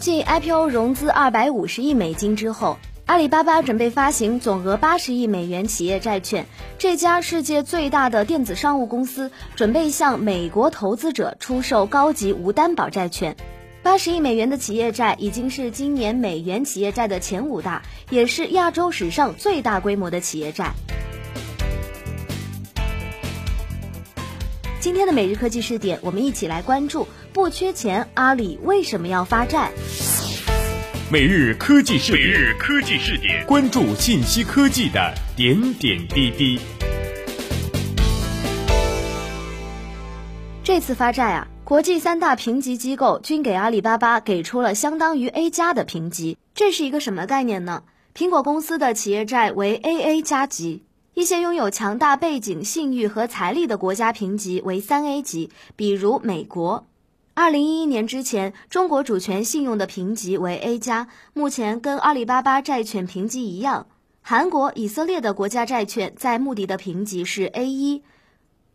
继 IPO 融资二百五十亿美金之后，阿里巴巴准备发行总额八十亿美元企业债券。这家世界最大的电子商务公司准备向美国投资者出售高级无担保债券。八十亿美元的企业债已经是今年美元企业债的前五大，也是亚洲史上最大规模的企业债。今天的每日科技视点，我们一起来关注：不缺钱，阿里为什么要发债？每日科技视点，每日科技视点，关注信息科技的点点滴滴。这次发债啊，国际三大评级机构均给阿里巴巴给出了相当于 A 加的评级。这是一个什么概念呢？苹果公司的企业债为 AA 加级。一些拥有强大背景、信誉和财力的国家评级为三 A 级，比如美国。二零一一年之前，中国主权信用的评级为 A 加，目前跟阿里巴巴债券评级一样。韩国、以色列的国家债券在穆迪的评级是 A 一。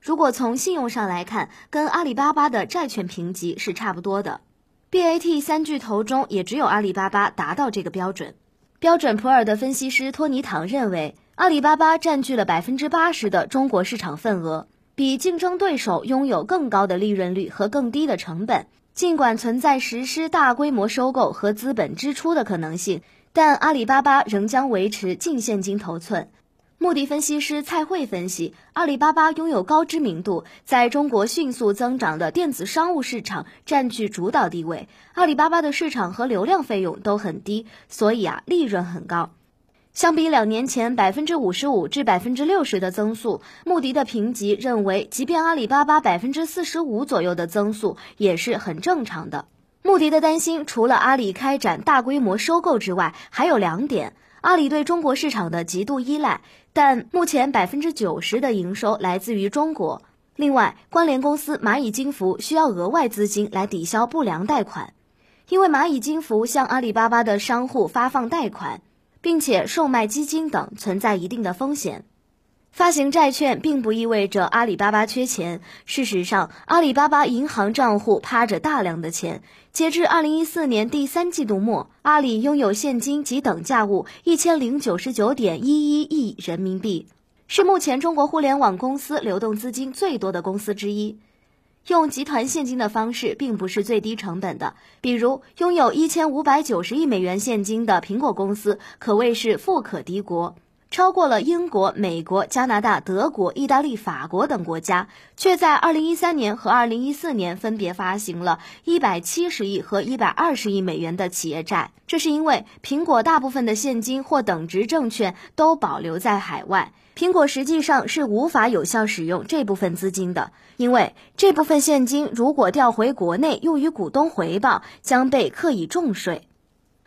如果从信用上来看，跟阿里巴巴的债券评级是差不多的。BAT 三巨头中，也只有阿里巴巴达到这个标准。标准普尔的分析师托尼唐认为。阿里巴巴占据了百分之八十的中国市场份额，比竞争对手拥有更高的利润率和更低的成本。尽管存在实施大规模收购和资本支出的可能性，但阿里巴巴仍将维持净现金头寸。穆迪分析师蔡慧分析，阿里巴巴拥有高知名度，在中国迅速增长的电子商务市场占据主导地位。阿里巴巴的市场和流量费用都很低，所以啊，利润很高。相比两年前百分之五十五至百分之六十的增速，穆迪的评级认为，即便阿里巴巴百分之四十五左右的增速也是很正常的。穆迪的担心除了阿里开展大规模收购之外，还有两点：阿里对中国市场的极度依赖，但目前百分之九十的营收来自于中国；另外，关联公司蚂蚁金服需要额外资金来抵消不良贷款，因为蚂蚁金服向阿里巴巴的商户发放贷款。并且售卖基金等存在一定的风险，发行债券并不意味着阿里巴巴缺钱。事实上，阿里巴巴银行账户趴着大量的钱。截至二零一四年第三季度末，阿里拥有现金及等价物一千零九十九点一一亿人民币，是目前中国互联网公司流动资金最多的公司之一。用集团现金的方式并不是最低成本的，比如拥有一千五百九十亿美元现金的苹果公司可谓是富可敌国，超过了英国、美国、加拿大、德国、意大利、法国等国家，却在二零一三年和二零一四年分别发行了一百七十亿和一百二十亿美元的企业债。这是因为苹果大部分的现金或等值证券都保留在海外。苹果实际上是无法有效使用这部分资金的，因为这部分现金如果调回国内用于股东回报，将被课以重税。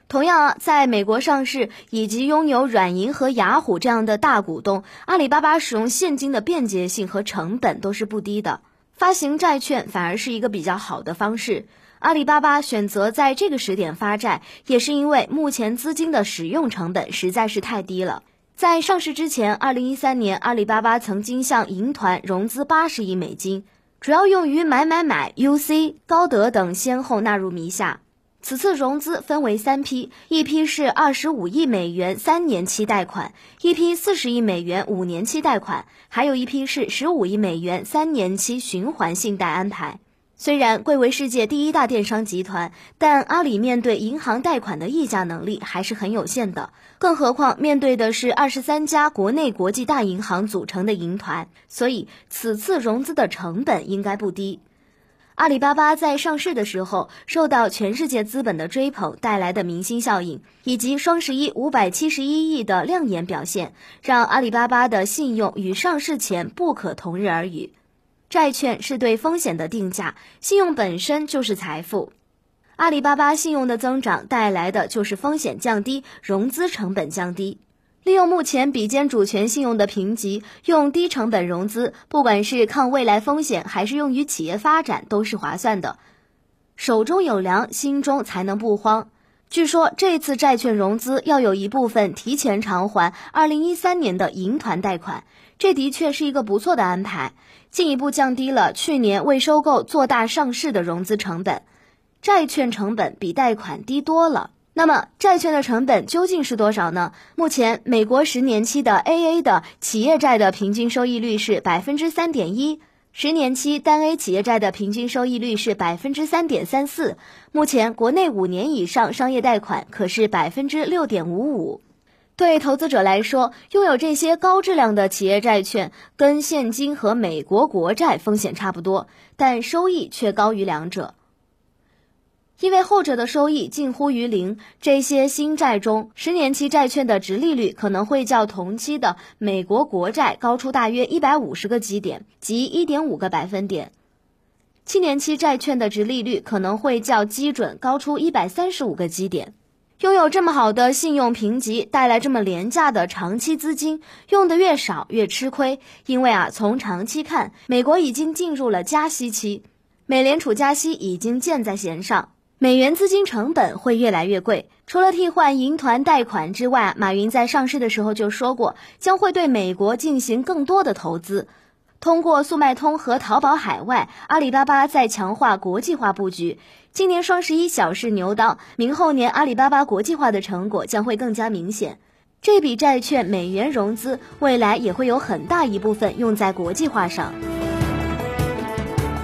同样啊，在美国上市以及拥有软银和雅虎这样的大股东，阿里巴巴使用现金的便捷性和成本都是不低的，发行债券反而是一个比较好的方式。阿里巴巴选择在这个时点发债，也是因为目前资金的使用成本实在是太低了。在上市之前，二零一三年，阿里巴巴曾经向银团融资八十亿美金，主要用于买买买、UC、高德等先后纳入名下。此次融资分为三批，一批是二十五亿美元三年期贷款，一批四十亿美元五年期贷款，还有一批是十五亿美元三年期循环信贷安排。虽然贵为世界第一大电商集团，但阿里面对银行贷款的议价能力还是很有限的。更何况面对的是二十三家国内国际大银行组成的银团，所以此次融资的成本应该不低。阿里巴巴在上市的时候，受到全世界资本的追捧带来的明星效应，以及双十一五百七十一亿的亮眼表现，让阿里巴巴的信用与上市前不可同日而语。债券是对风险的定价，信用本身就是财富。阿里巴巴信用的增长带来的就是风险降低，融资成本降低。利用目前比肩主权信用的评级，用低成本融资，不管是抗未来风险，还是用于企业发展，都是划算的。手中有粮，心中才能不慌。据说这次债券融资要有一部分提前偿还二零一三年的银团贷款，这的确是一个不错的安排，进一步降低了去年未收购做大上市的融资成本。债券成本比贷款低多了。那么，债券的成本究竟是多少呢？目前，美国十年期的 AA 的企业债的平均收益率是百分之三点一，十年期单 A 企业债的平均收益率是百分之三点三四。目前，国内五年以上商业贷款可是百分之六点五五。对投资者来说，拥有这些高质量的企业债券，跟现金和美国国债风险差不多，但收益却高于两者。因为后者的收益近乎于零，这些新债中十年期债券的值利率可能会较同期的美国国债高出大约一百五十个基点，即一点五个百分点。七年期债券的值利率可能会较基准高出一百三十五个基点。拥有这么好的信用评级，带来这么廉价的长期资金，用的越少越吃亏。因为啊，从长期看，美国已经进入了加息期，美联储加息已经箭在弦上。美元资金成本会越来越贵。除了替换银团贷款之外，马云在上市的时候就说过，将会对美国进行更多的投资。通过速卖通和淘宝海外，阿里巴巴在强化国际化布局。今年双十一小试牛刀，明后年阿里巴巴国际化的成果将会更加明显。这笔债券美元融资，未来也会有很大一部分用在国际化上。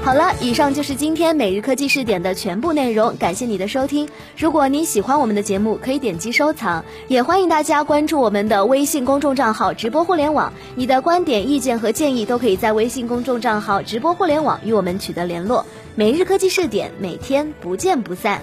好了，以上就是今天每日科技视点的全部内容，感谢你的收听。如果你喜欢我们的节目，可以点击收藏，也欢迎大家关注我们的微信公众账号“直播互联网”。你的观点、意见和建议都可以在微信公众账号“直播互联网”与我们取得联络。每日科技视点，每天不见不散。